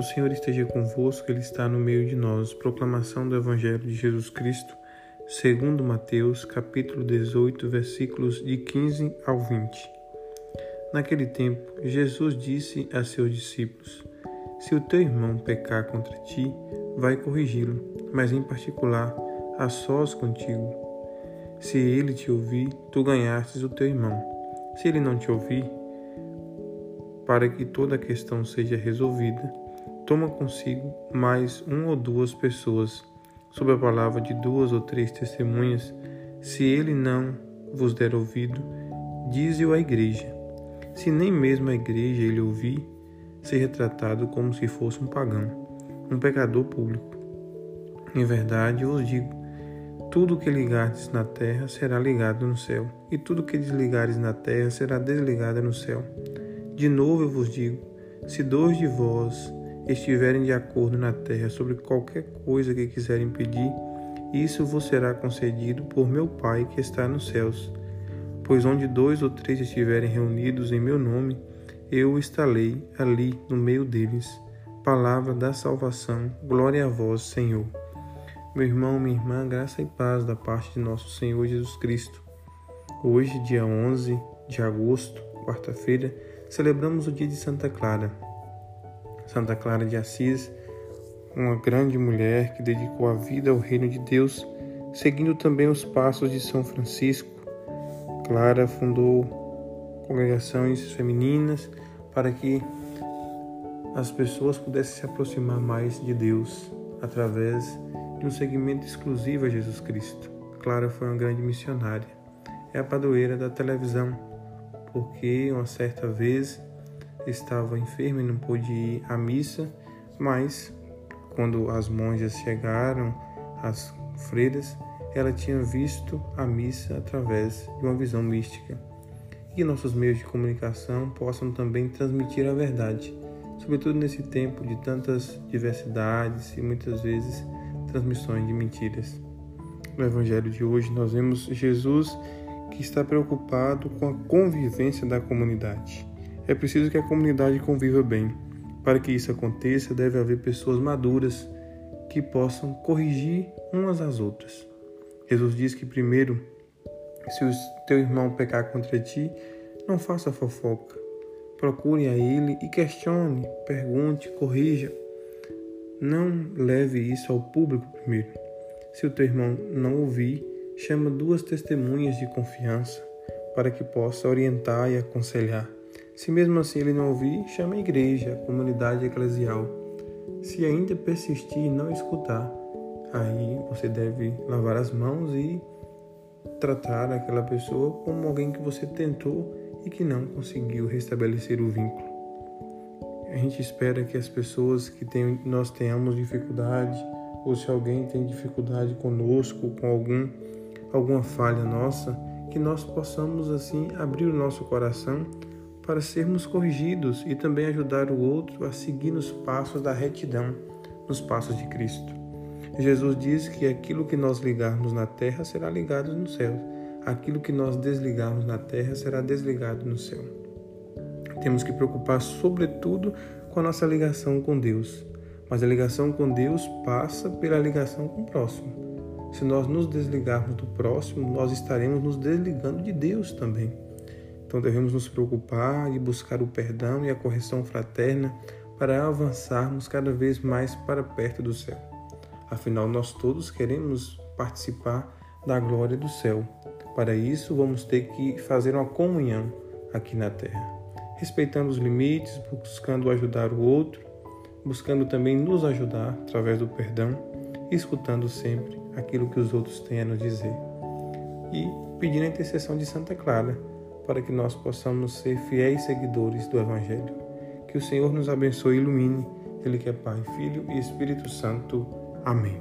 O Senhor esteja convosco, Ele está no meio de nós. Proclamação do Evangelho de Jesus Cristo, segundo Mateus, capítulo 18, versículos de 15 ao 20. Naquele tempo, Jesus disse a seus discípulos: Se o teu irmão pecar contra ti, vai corrigi-lo, mas em particular, a sós contigo. Se ele te ouvir, tu ganhastes o teu irmão. Se ele não te ouvir, para que toda a questão seja resolvida, toma consigo mais um ou duas pessoas, sob a palavra de duas ou três testemunhas. Se ele não vos der ouvido, dize-o à igreja. Se nem mesmo a igreja ele ouvir, seja tratado como se fosse um pagão, um pecador público. Em verdade, eu vos digo: tudo que ligardes na terra será ligado no céu, e tudo que desligares na terra será desligado no céu. De novo eu vos digo: se dois de vós estiverem de acordo na terra sobre qualquer coisa que quiserem pedir, isso vos será concedido por meu Pai que está nos céus. Pois onde dois ou três estiverem reunidos em meu nome, eu estarei ali no meio deles. Palavra da salvação, glória a vós, Senhor. Meu irmão, minha irmã, graça e paz da parte de nosso Senhor Jesus Cristo. Hoje, dia 11 de agosto, quarta-feira, celebramos o dia de Santa Clara. Santa Clara de Assis, uma grande mulher que dedicou a vida ao reino de Deus, seguindo também os passos de São Francisco. Clara fundou congregações femininas para que as pessoas pudessem se aproximar mais de Deus através de um segmento exclusivo a Jesus Cristo. Clara foi uma grande missionária. É a padroeira da televisão, porque uma certa vez estava enferma e não pôde ir à missa, mas quando as monjas chegaram, as freiras, ela tinha visto a missa através de uma visão mística. E que nossos meios de comunicação possam também transmitir a verdade, sobretudo nesse tempo de tantas diversidades e muitas vezes transmissões de mentiras. No Evangelho de hoje, nós vemos Jesus que está preocupado com a convivência da comunidade. É preciso que a comunidade conviva bem. Para que isso aconteça, deve haver pessoas maduras que possam corrigir umas às outras. Jesus diz que primeiro, se o teu irmão pecar contra ti, não faça fofoca. Procure a ele e questione, pergunte, corrija. Não leve isso ao público primeiro. Se o teu irmão não ouvir, chama duas testemunhas de confiança para que possa orientar e aconselhar. Se mesmo assim ele não ouvir, chame a igreja, a comunidade eclesial. Se ainda persistir e não escutar, aí você deve lavar as mãos e tratar aquela pessoa como alguém que você tentou e que não conseguiu restabelecer o vínculo. A gente espera que as pessoas que tem, nós tenhamos dificuldade, ou se alguém tem dificuldade conosco, com algum, alguma falha nossa, que nós possamos assim abrir o nosso coração para sermos corrigidos e também ajudar o outro a seguir nos passos da retidão, nos passos de Cristo. Jesus diz que aquilo que nós ligarmos na terra será ligado no céu, aquilo que nós desligarmos na terra será desligado no céu. Temos que preocupar, sobretudo, com a nossa ligação com Deus, mas a ligação com Deus passa pela ligação com o próximo. Se nós nos desligarmos do próximo, nós estaremos nos desligando de Deus também. Então devemos nos preocupar e buscar o perdão e a correção fraterna para avançarmos cada vez mais para perto do céu. Afinal, nós todos queremos participar da glória do céu. Para isso, vamos ter que fazer uma comunhão aqui na terra, respeitando os limites, buscando ajudar o outro, buscando também nos ajudar através do perdão, escutando sempre aquilo que os outros têm a nos dizer. E pedindo a intercessão de Santa Clara para que nós possamos ser fiéis seguidores do Evangelho. Que o Senhor nos abençoe e ilumine, Ele que é Pai, Filho e Espírito Santo. Amém.